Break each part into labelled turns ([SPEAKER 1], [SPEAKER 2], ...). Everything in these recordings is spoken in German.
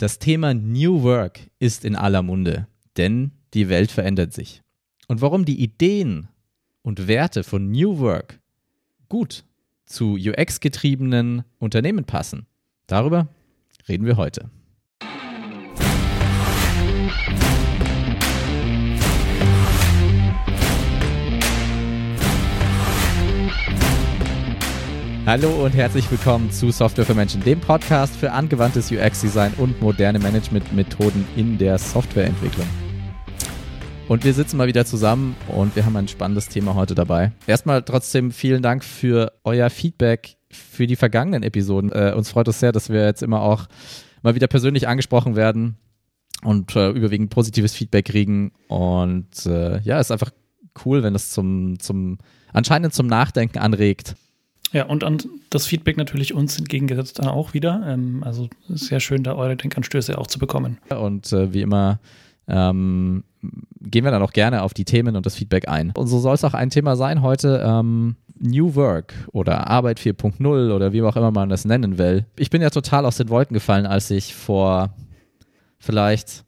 [SPEAKER 1] Das Thema New Work ist in aller Munde, denn die Welt verändert sich. Und warum die Ideen und Werte von New Work gut zu UX-getriebenen Unternehmen passen, darüber reden wir heute. Hallo und herzlich willkommen zu Software für Menschen, dem Podcast für angewandtes UX-Design und moderne Managementmethoden in der Softwareentwicklung. Und wir sitzen mal wieder zusammen und wir haben ein spannendes Thema heute dabei. Erstmal trotzdem vielen Dank für euer Feedback für die vergangenen Episoden. Äh, uns freut es sehr, dass wir jetzt immer auch mal wieder persönlich angesprochen werden und äh, überwiegend positives Feedback kriegen. Und äh, ja, ist einfach cool, wenn das zum, zum anscheinend zum Nachdenken anregt.
[SPEAKER 2] Ja, und an das Feedback natürlich uns entgegengesetzt dann auch wieder. Ähm, also sehr schön, da eure Denkanstöße auch zu bekommen.
[SPEAKER 1] Und äh, wie immer ähm, gehen wir dann auch gerne auf die Themen und das Feedback ein. Und so soll es auch ein Thema sein heute. Ähm, New Work oder Arbeit 4.0 oder wie auch immer man das nennen will. Ich bin ja total aus den Wolken gefallen, als ich vor vielleicht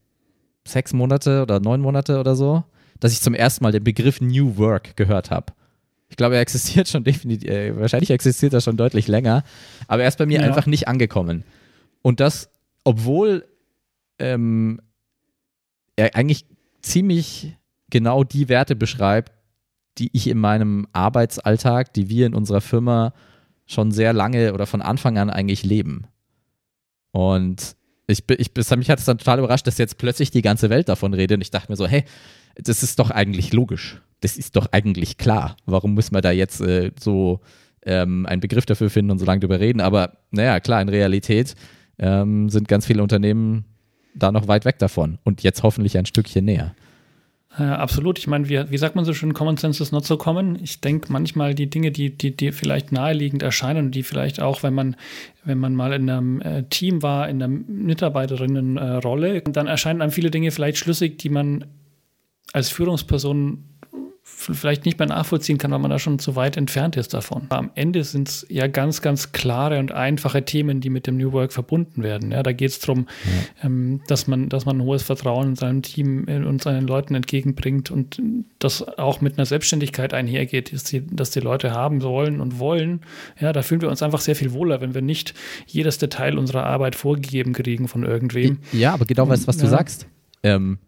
[SPEAKER 1] sechs Monate oder neun Monate oder so, dass ich zum ersten Mal den Begriff New Work gehört habe. Ich glaube, er existiert schon definitiv, äh, wahrscheinlich existiert er schon deutlich länger, aber er ist bei mir ja. einfach nicht angekommen. Und das, obwohl ähm, er eigentlich ziemlich genau die Werte beschreibt, die ich in meinem Arbeitsalltag, die wir in unserer Firma schon sehr lange oder von Anfang an eigentlich leben. Und ich, ich, mich hat es dann total überrascht, dass jetzt plötzlich die ganze Welt davon redet. Und ich dachte mir so, hey, das ist doch eigentlich logisch das ist doch eigentlich klar. Warum müssen wir da jetzt äh, so ähm, einen Begriff dafür finden und so lange drüber reden? Aber naja, klar, in Realität ähm, sind ganz viele Unternehmen da noch weit weg davon und jetzt hoffentlich ein Stückchen näher.
[SPEAKER 2] Ja, absolut. Ich meine, wie, wie sagt man so schön, Common Sense ist not so common. Ich denke manchmal die Dinge, die, die, die vielleicht naheliegend erscheinen und die vielleicht auch, wenn man, wenn man mal in einem äh, Team war, in einer Mitarbeiterinnenrolle, äh, dann erscheinen einem viele Dinge vielleicht schlüssig, die man als Führungsperson vielleicht nicht mehr nachvollziehen kann, weil man da schon zu weit entfernt ist davon. Aber am Ende sind es ja ganz, ganz klare und einfache Themen, die mit dem New Work verbunden werden. Ja, da geht es darum, ja. ähm, dass, man, dass man ein hohes Vertrauen in seinem Team äh, und seinen Leuten entgegenbringt und das auch mit einer Selbstständigkeit einhergeht, dass die, dass die Leute haben sollen und wollen. Ja, da fühlen wir uns einfach sehr viel wohler, wenn wir nicht jedes Detail unserer Arbeit vorgegeben kriegen von irgendwem.
[SPEAKER 1] Ja, aber genau was, was du sagst. Ähm,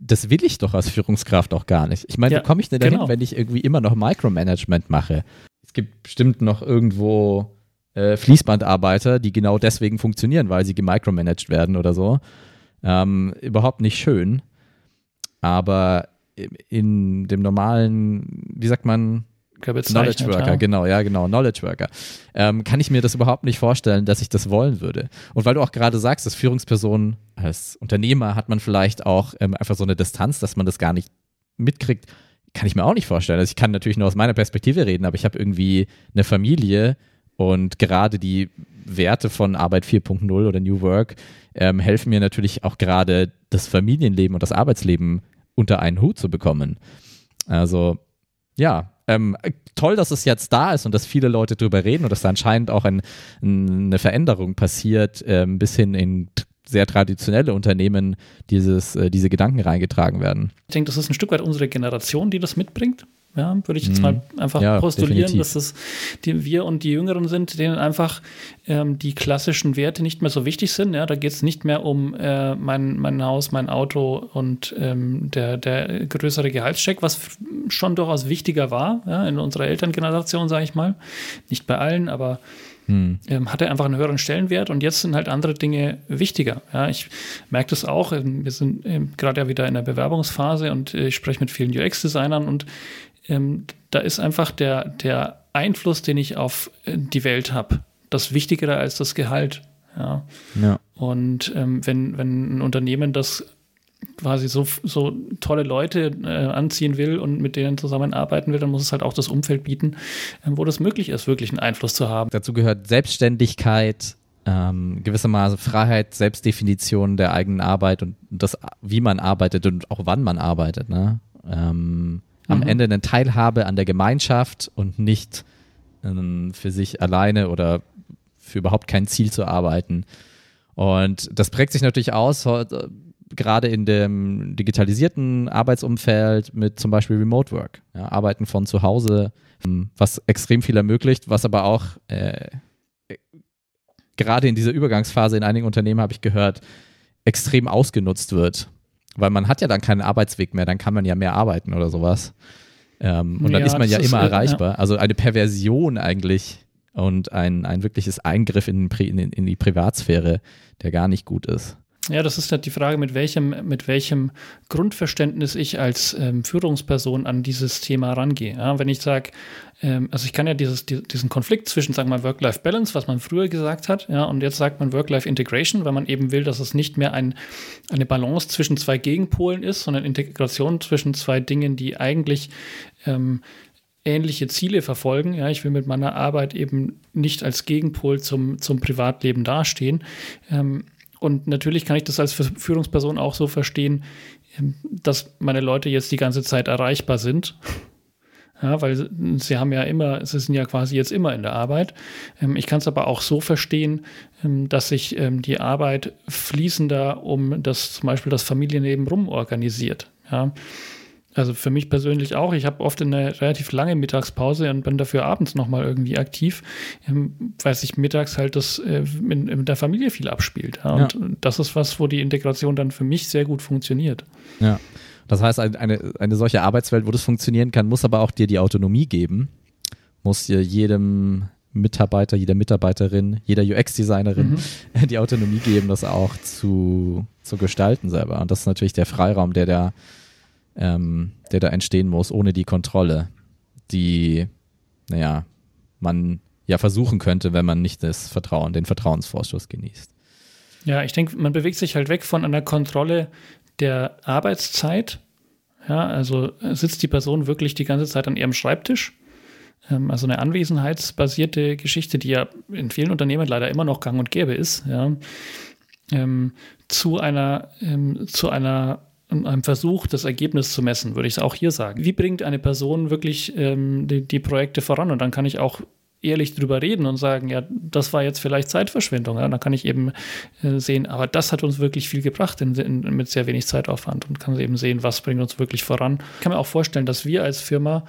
[SPEAKER 1] das will ich doch als Führungskraft auch gar nicht. Ich meine, ja, wie komme ich denn dahin, genau. wenn ich irgendwie immer noch Micromanagement mache? Es gibt bestimmt noch irgendwo äh, Fließbandarbeiter, die genau deswegen funktionieren, weil sie gemicromanaged werden oder so. Ähm, überhaupt nicht schön. Aber in dem normalen, wie sagt man, Knowledge Worker, ja. genau, ja, genau, Knowledge Worker. Ähm, kann ich mir das überhaupt nicht vorstellen, dass ich das wollen würde. Und weil du auch gerade sagst, als Führungsperson, als Unternehmer hat man vielleicht auch ähm, einfach so eine Distanz, dass man das gar nicht mitkriegt, kann ich mir auch nicht vorstellen. Also ich kann natürlich nur aus meiner Perspektive reden, aber ich habe irgendwie eine Familie und gerade die Werte von Arbeit 4.0 oder New Work ähm, helfen mir natürlich auch gerade das Familienleben und das Arbeitsleben unter einen Hut zu bekommen. Also ja, ähm, toll, dass es jetzt da ist und dass viele Leute drüber reden und dass da anscheinend auch ein, eine Veränderung passiert, ähm, bis hin in sehr traditionelle Unternehmen dieses, äh, diese Gedanken reingetragen werden.
[SPEAKER 2] Ich denke, das ist ein Stück weit unsere Generation, die das mitbringt. Ja, würde ich jetzt mhm. mal einfach ja, postulieren, definitiv. dass es die, wir und die Jüngeren sind, denen einfach ähm, die klassischen Werte nicht mehr so wichtig sind. Ja, da geht es nicht mehr um äh, mein, mein Haus, mein Auto und ähm, der, der größere Gehaltscheck, was schon durchaus wichtiger war, ja, in unserer Elterngeneration, sage ich mal. Nicht bei allen, aber hm. Ähm, hatte einfach einen höheren Stellenwert und jetzt sind halt andere Dinge wichtiger. Ja, ich merke das auch. Ähm, wir sind ähm, gerade ja wieder in der Bewerbungsphase und äh, ich spreche mit vielen UX-Designern und ähm, da ist einfach der, der Einfluss, den ich auf äh, die Welt habe, das Wichtigere als das Gehalt. Ja. ja. Und ähm, wenn, wenn ein Unternehmen das quasi so, so tolle Leute äh, anziehen will und mit denen zusammenarbeiten will, dann muss es halt auch das Umfeld bieten, äh, wo das möglich ist, wirklich einen Einfluss zu haben.
[SPEAKER 1] Dazu gehört Selbstständigkeit, ähm, gewissermaßen Freiheit, Selbstdefinition der eigenen Arbeit und das, wie man arbeitet und auch wann man arbeitet. Ne? Ähm, am mhm. Ende eine Teilhabe an der Gemeinschaft und nicht ähm, für sich alleine oder für überhaupt kein Ziel zu arbeiten. Und das prägt sich natürlich aus, gerade in dem digitalisierten Arbeitsumfeld mit zum Beispiel Remote Work. Ja, Arbeiten von zu Hause, ähm, was extrem viel ermöglicht, was aber auch äh, gerade in dieser Übergangsphase in einigen Unternehmen, habe ich gehört, extrem ausgenutzt wird. Weil man hat ja dann keinen Arbeitsweg mehr, dann kann man ja mehr arbeiten oder sowas. Ähm, und dann ja, ist man ja immer ist, erreichbar. Ja. Also eine Perversion eigentlich und ein, ein wirkliches Eingriff in, in, in die Privatsphäre, der gar nicht gut ist.
[SPEAKER 2] Ja, das ist halt die Frage, mit welchem, mit welchem Grundverständnis ich als ähm, Führungsperson an dieses Thema rangehe. Ja, wenn ich sage, ähm, also ich kann ja dieses, diesen Konflikt zwischen, sagen wir mal, Work-Life-Balance, was man früher gesagt hat, ja, und jetzt sagt man Work-Life-Integration, weil man eben will, dass es nicht mehr ein, eine Balance zwischen zwei Gegenpolen ist, sondern Integration zwischen zwei Dingen, die eigentlich ähm, ähnliche Ziele verfolgen. Ja, ich will mit meiner Arbeit eben nicht als Gegenpol zum, zum Privatleben dastehen. Ähm, und natürlich kann ich das als Führungsperson auch so verstehen, ähm, dass meine Leute jetzt die ganze Zeit erreichbar sind. Ja, weil sie haben ja immer, sie sind ja quasi jetzt immer in der Arbeit. Ähm, ich kann es aber auch so verstehen, ähm, dass sich die Arbeit fließender um das zum Beispiel das Familienleben rum organisiert. Ja. Also für mich persönlich auch. Ich habe oft eine relativ lange Mittagspause und bin dafür abends nochmal irgendwie aktiv, ähm, weil sich mittags halt das äh, in, in, der Familie viel abspielt. Ja? Und ja. das ist was, wo die Integration dann für mich sehr gut funktioniert.
[SPEAKER 1] Ja. Das heißt, eine, eine solche Arbeitswelt, wo das funktionieren kann, muss aber auch dir die Autonomie geben. Muss dir jedem Mitarbeiter, jeder Mitarbeiterin, jeder UX-Designerin mhm. die Autonomie geben, das auch zu, zu gestalten selber. Und das ist natürlich der Freiraum, der da ähm, der da entstehen muss, ohne die Kontrolle, die, naja, man ja versuchen könnte, wenn man nicht das Vertrauen, den Vertrauensvorschuss genießt.
[SPEAKER 2] Ja, ich denke, man bewegt sich halt weg von einer Kontrolle der Arbeitszeit. Ja, also sitzt die Person wirklich die ganze Zeit an ihrem Schreibtisch? Ähm, also eine anwesenheitsbasierte Geschichte, die ja in vielen Unternehmen leider immer noch gang und gäbe ist, ja, ähm, zu einer, ähm, zu einer einem Versuch, das Ergebnis zu messen, würde ich es auch hier sagen. Wie bringt eine Person wirklich ähm, die, die, Projekte voran? Und dann kann ich auch ehrlich drüber reden und sagen, ja, das war jetzt vielleicht Zeitverschwendung. Ja? Dann kann ich eben äh, sehen, aber das hat uns wirklich viel gebracht in, in, mit sehr wenig Zeitaufwand und kann eben sehen, was bringt uns wirklich voran. Ich kann mir auch vorstellen, dass wir als Firma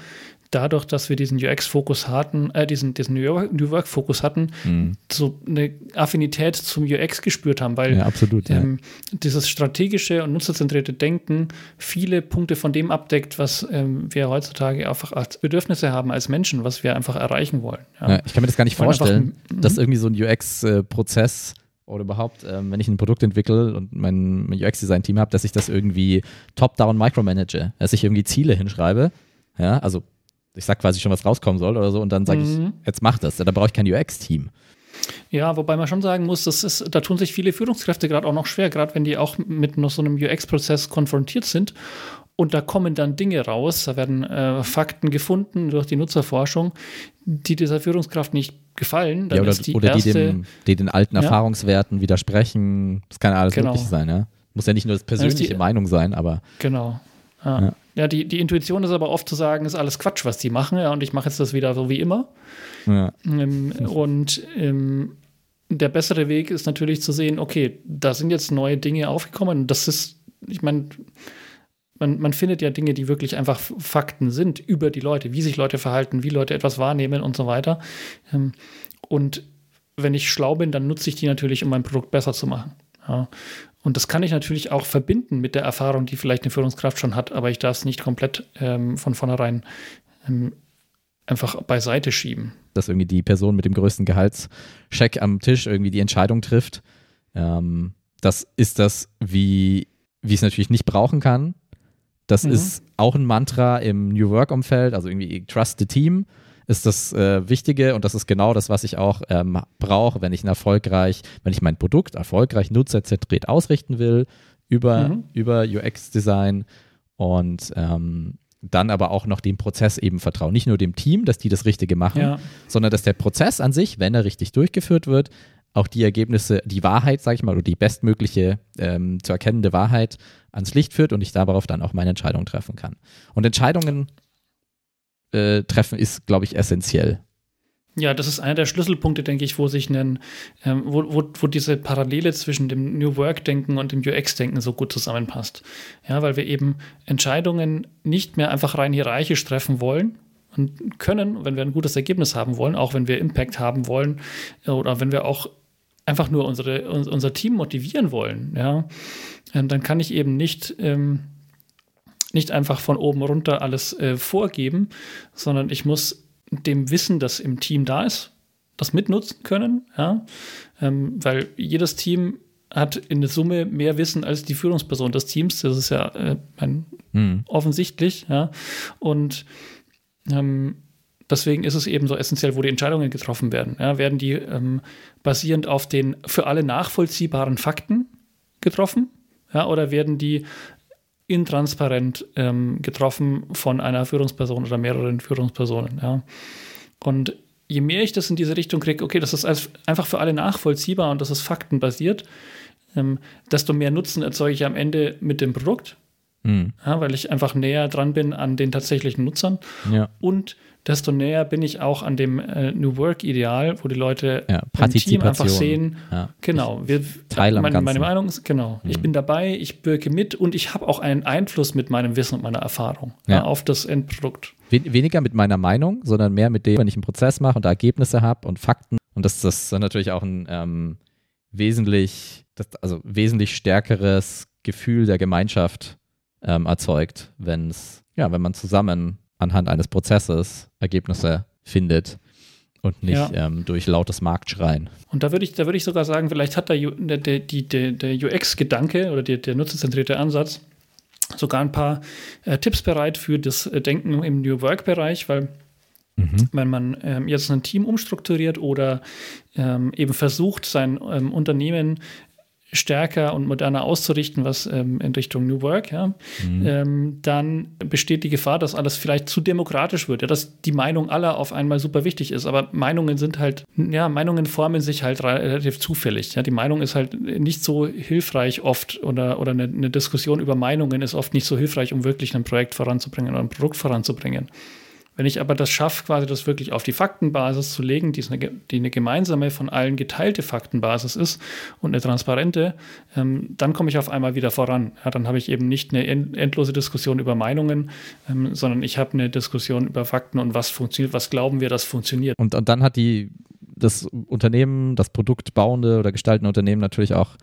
[SPEAKER 2] dadurch, dass wir diesen UX-Fokus hatten, äh, diesen, diesen New Work-Fokus hatten, mhm. so eine Affinität zum UX gespürt haben, weil
[SPEAKER 1] ja, absolut, ähm,
[SPEAKER 2] ja. dieses strategische und nutzerzentrierte Denken viele Punkte von dem abdeckt, was ähm, wir heutzutage einfach als Bedürfnisse haben als Menschen, was wir einfach erreichen wollen.
[SPEAKER 1] Ja. ich kann mir das gar nicht vorstellen, einfach, dass mhm. irgendwie so ein UX-Prozess oder überhaupt, ähm, wenn ich ein Produkt entwickle und mein, mein UX-Design-Team habe, dass ich das irgendwie top-down micromanage, dass ich irgendwie Ziele hinschreibe. Ja, also ich sag quasi schon, was rauskommen soll oder so und dann sage mhm. ich, jetzt mach das. Da brauche ich kein UX-Team.
[SPEAKER 2] Ja, wobei man schon sagen muss, das ist, da tun sich viele Führungskräfte gerade auch noch schwer, gerade wenn die auch mit noch so einem UX-Prozess konfrontiert sind. Und da kommen dann Dinge raus, da werden äh, Fakten gefunden durch die Nutzerforschung, die dieser Führungskraft nicht gefallen.
[SPEAKER 1] Dann ja, oder die, oder erste, die, dem, die den alten ja. Erfahrungswerten widersprechen. Das kann alles genau. möglich sein, ja. Muss ja nicht nur das persönliche die, Meinung sein, aber.
[SPEAKER 2] Genau. Ja. ja. Ja, die, die Intuition ist aber oft zu sagen, ist alles Quatsch, was die machen, ja, und ich mache jetzt das wieder so wie immer. Ja. Ähm, und ähm, der bessere Weg ist natürlich zu sehen, okay, da sind jetzt neue Dinge aufgekommen. Das ist, ich meine, man, man findet ja Dinge, die wirklich einfach Fakten sind über die Leute, wie sich Leute verhalten, wie Leute etwas wahrnehmen und so weiter. Ähm, und wenn ich schlau bin, dann nutze ich die natürlich, um mein Produkt besser zu machen. Ja. Und das kann ich natürlich auch verbinden mit der Erfahrung, die vielleicht eine Führungskraft schon hat, aber ich darf es nicht komplett ähm, von vornherein ähm, einfach beiseite schieben.
[SPEAKER 1] Dass irgendwie die Person mit dem größten Gehaltscheck am Tisch irgendwie die Entscheidung trifft. Ähm, das ist das, wie, wie es natürlich nicht brauchen kann. Das mhm. ist auch ein Mantra im New Work-Umfeld, also irgendwie Trust the Team ist das äh, Wichtige und das ist genau das, was ich auch ähm, brauche, wenn ich ein erfolgreich, wenn ich mein Produkt erfolgreich nutzerzentriert ausrichten will über, mhm. über UX-Design und ähm, dann aber auch noch dem Prozess eben vertrauen. Nicht nur dem Team, dass die das Richtige machen, ja. sondern dass der Prozess an sich, wenn er richtig durchgeführt wird, auch die Ergebnisse, die Wahrheit, sage ich mal, oder die bestmögliche ähm, zu erkennende Wahrheit ans Licht führt und ich darauf dann auch meine Entscheidung treffen kann. Und Entscheidungen äh, treffen ist, glaube ich, essentiell.
[SPEAKER 2] Ja, das ist einer der Schlüsselpunkte, denke ich, wo sich ein, ähm, wo, wo, wo diese Parallele zwischen dem New Work-Denken und dem UX-Denken so gut zusammenpasst. Ja, weil wir eben Entscheidungen nicht mehr einfach rein hierarchisch treffen wollen und können, wenn wir ein gutes Ergebnis haben wollen, auch wenn wir Impact haben wollen äh, oder wenn wir auch einfach nur unsere, unser Team motivieren wollen, ja, dann kann ich eben nicht, ähm, nicht einfach von oben runter alles äh, vorgeben, sondern ich muss dem Wissen, das im Team da ist, das mitnutzen können, ja, ähm, weil jedes Team hat in der Summe mehr Wissen als die Führungsperson des Teams. Das ist ja äh, ein, hm. offensichtlich, ja. Und ähm, deswegen ist es eben so essentiell, wo die Entscheidungen getroffen werden. Ja, werden die ähm, basierend auf den für alle nachvollziehbaren Fakten getroffen? Ja, oder werden die intransparent ähm, getroffen von einer Führungsperson oder mehreren Führungspersonen. Ja. Und je mehr ich das in diese Richtung kriege, okay, das ist einfach für alle nachvollziehbar und das ist faktenbasiert, ähm, desto mehr Nutzen erzeuge ich am Ende mit dem Produkt, mhm. ja, weil ich einfach näher dran bin an den tatsächlichen Nutzern. Ja. Und desto näher bin ich auch an dem äh, New Work-Ideal, wo die Leute
[SPEAKER 1] ja, im Team
[SPEAKER 2] einfach sehen, ja, genau, wir,
[SPEAKER 1] teile
[SPEAKER 2] meine, meine, Meinung ist, genau, mhm. ich bin dabei, ich wirke mit und ich habe auch einen Einfluss mit meinem Wissen und meiner Erfahrung ja. auf das Endprodukt.
[SPEAKER 1] weniger mit meiner Meinung, sondern mehr mit dem, wenn ich einen Prozess mache und Ergebnisse habe und Fakten. Und das, das ist natürlich auch ein ähm, wesentlich, das, also wesentlich stärkeres Gefühl der Gemeinschaft ähm, erzeugt, wenn es, ja, wenn man zusammen anhand eines Prozesses Ergebnisse findet und nicht ja. ähm, durch lautes Marktschreien.
[SPEAKER 2] Und da würde ich, da ich sogar sagen, vielleicht hat der, der, der, der UX-Gedanke oder der, der nutzerzentrierte Ansatz sogar ein paar äh, Tipps bereit für das äh, Denken im New Work-Bereich, weil mhm. wenn man ähm, jetzt ein Team umstrukturiert oder ähm, eben versucht, sein ähm, Unternehmen stärker und moderner auszurichten, was ähm, in Richtung New Work, ja, mhm. ähm, dann besteht die Gefahr, dass alles vielleicht zu demokratisch wird, ja, dass die Meinung aller auf einmal super wichtig ist. Aber Meinungen sind halt, ja, Meinungen formen sich halt relativ zufällig. Ja, die Meinung ist halt nicht so hilfreich oft oder, oder eine, eine Diskussion über Meinungen ist oft nicht so hilfreich, um wirklich ein Projekt voranzubringen oder ein Produkt voranzubringen. Wenn ich aber das schaffe, quasi das wirklich auf die Faktenbasis zu legen, die eine, die eine gemeinsame, von allen geteilte Faktenbasis ist und eine transparente, ähm, dann komme ich auf einmal wieder voran. Ja, dann habe ich eben nicht eine endlose Diskussion über Meinungen, ähm, sondern ich habe eine Diskussion über Fakten und was funktioniert, was glauben wir, das funktioniert.
[SPEAKER 1] Und, und dann hat die das Unternehmen, das produktbauende oder gestaltende Unternehmen natürlich auch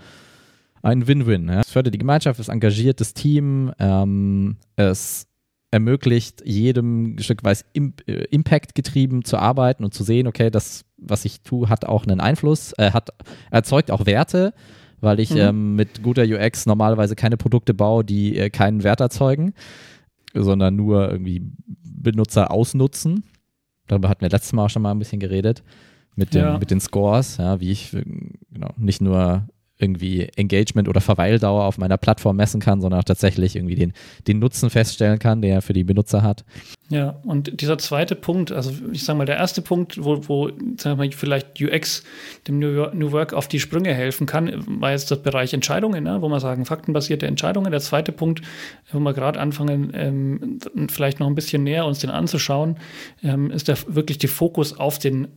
[SPEAKER 1] ein Win-Win. Ja. Es fördert die Gemeinschaft, es engagiert das Team, ähm, es ermöglicht jedem Stück weit äh, Impact getrieben zu arbeiten und zu sehen, okay, das, was ich tue, hat auch einen Einfluss, äh, hat, erzeugt auch Werte, weil ich mhm. ähm, mit guter UX normalerweise keine Produkte baue, die äh, keinen Wert erzeugen, sondern nur irgendwie Benutzer ausnutzen. Darüber hatten wir letztes Mal auch schon mal ein bisschen geredet mit den, ja. mit den Scores, ja, wie ich äh, genau, nicht nur irgendwie Engagement oder Verweildauer auf meiner Plattform messen kann, sondern auch tatsächlich irgendwie den, den Nutzen feststellen kann, der er für die Benutzer hat.
[SPEAKER 2] Ja, und dieser zweite Punkt, also ich sage mal, der erste Punkt, wo, wo sag mal, vielleicht UX dem New Work auf die Sprünge helfen kann, war jetzt das Bereich Entscheidungen, ne, wo man sagen, faktenbasierte Entscheidungen. Der zweite Punkt, wo wir gerade anfangen, ähm, vielleicht noch ein bisschen näher uns den anzuschauen, ähm, ist der, wirklich der Fokus auf den,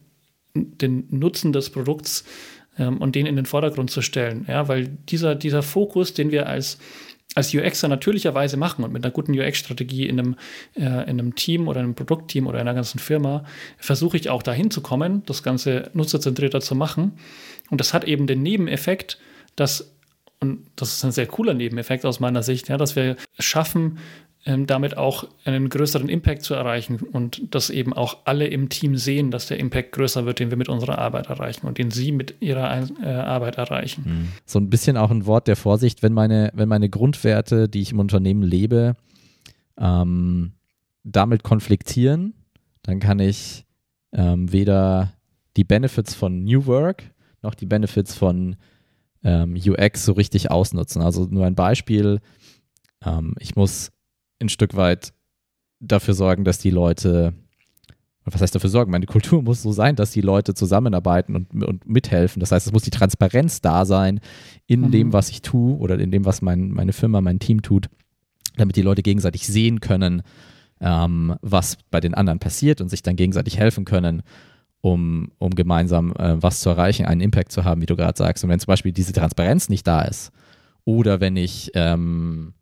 [SPEAKER 2] den Nutzen des Produkts ähm, und den in den Vordergrund zu stellen. Ja, weil dieser, dieser Fokus, den wir als als UXer natürlicherweise machen und mit einer guten UX-Strategie in einem, äh, in einem Team oder einem Produktteam oder in einer ganzen Firma versuche ich auch dahin zu kommen, das Ganze nutzerzentrierter zu machen. Und das hat eben den Nebeneffekt, dass, und das ist ein sehr cooler Nebeneffekt aus meiner Sicht, ja, dass wir schaffen, ähm, damit auch einen größeren Impact zu erreichen und dass eben auch alle im Team sehen, dass der Impact größer wird, den wir mit unserer Arbeit erreichen und den sie mit ihrer äh, Arbeit erreichen. Mhm.
[SPEAKER 1] So ein bisschen auch ein Wort der Vorsicht, wenn meine, wenn meine Grundwerte, die ich im Unternehmen lebe, ähm, damit konfliktieren, dann kann ich ähm, weder die Benefits von New Work noch die Benefits von ähm, UX so richtig ausnutzen. Also nur ein Beispiel. Ähm, ich muss ein Stück weit dafür sorgen, dass die Leute, was heißt dafür sorgen? Meine Kultur muss so sein, dass die Leute zusammenarbeiten und, und mithelfen. Das heißt, es muss die Transparenz da sein in mhm. dem, was ich tue oder in dem, was mein, meine Firma, mein Team tut, damit die Leute gegenseitig sehen können, ähm, was bei den anderen passiert und sich dann gegenseitig helfen können. um, um gemeinsam äh, was zu erreichen, einen Impact zu haben, wie du gerade sagst. Und wenn zum Beispiel diese Transparenz nicht da ist, oder wenn ich ähm, äh,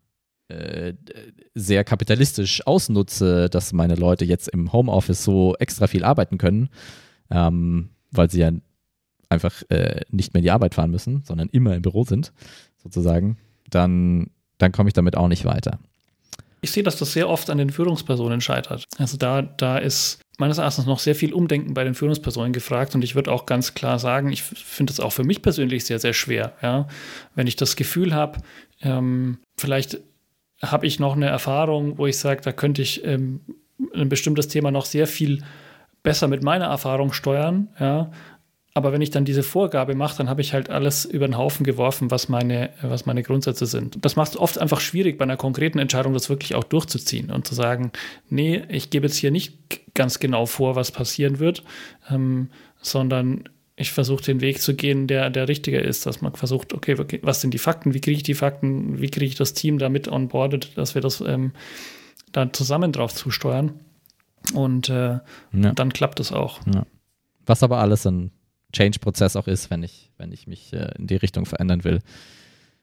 [SPEAKER 1] sehr kapitalistisch ausnutze, dass meine Leute jetzt im Homeoffice so extra viel arbeiten können, ähm, weil sie ja einfach äh, nicht mehr in die Arbeit fahren müssen, sondern immer im Büro sind, sozusagen, dann, dann komme ich damit auch nicht weiter.
[SPEAKER 2] Ich sehe, dass das sehr oft an den Führungspersonen scheitert. Also da, da ist meines Erachtens noch sehr viel Umdenken bei den Führungspersonen gefragt und ich würde auch ganz klar sagen, ich finde das auch für mich persönlich sehr, sehr schwer. Ja? Wenn ich das Gefühl habe, ähm, vielleicht habe ich noch eine Erfahrung, wo ich sage, da könnte ich ähm, ein bestimmtes Thema noch sehr viel besser mit meiner Erfahrung steuern, ja, aber wenn ich dann diese Vorgabe mache, dann habe ich halt alles über den Haufen geworfen, was meine, was meine Grundsätze sind. Das macht es oft einfach schwierig, bei einer konkreten Entscheidung das wirklich auch durchzuziehen und zu sagen, nee, ich gebe jetzt hier nicht ganz genau vor, was passieren wird, ähm, sondern ich versuche den Weg zu gehen, der der richtige ist, dass man versucht, okay, was sind die Fakten, wie kriege ich die Fakten, wie kriege ich das Team damit onboardet, dass wir das ähm, dann zusammen drauf zusteuern. Und äh, ja. dann klappt es auch. Ja.
[SPEAKER 1] Was aber alles ein Change-Prozess auch ist, wenn ich, wenn ich mich äh, in die Richtung verändern will.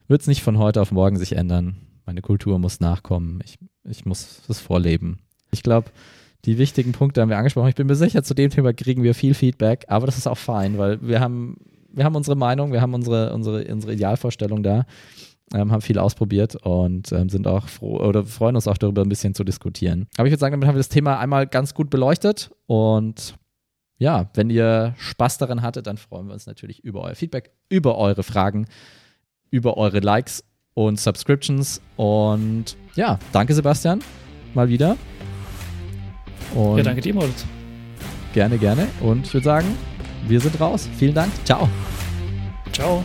[SPEAKER 1] Wird es nicht von heute auf morgen sich ändern. Meine Kultur muss nachkommen. Ich, ich muss es vorleben. Ich glaube, die wichtigen Punkte haben wir angesprochen. Ich bin mir sicher, zu dem Thema kriegen wir viel Feedback, aber das ist auch fein, weil wir haben, wir haben unsere Meinung, wir haben unsere, unsere, unsere Idealvorstellung da, ähm, haben viel ausprobiert und ähm, sind auch froh oder freuen uns auch darüber, ein bisschen zu diskutieren. Aber ich würde sagen, damit haben wir das Thema einmal ganz gut beleuchtet und ja, wenn ihr Spaß daran hattet, dann freuen wir uns natürlich über euer Feedback, über eure Fragen, über eure Likes und Subscriptions. Und ja, danke Sebastian, mal wieder.
[SPEAKER 2] Und ja, danke dir, Moritz.
[SPEAKER 1] Gerne, gerne. Und ich würde sagen, wir sind raus. Vielen Dank. Ciao.
[SPEAKER 2] Ciao.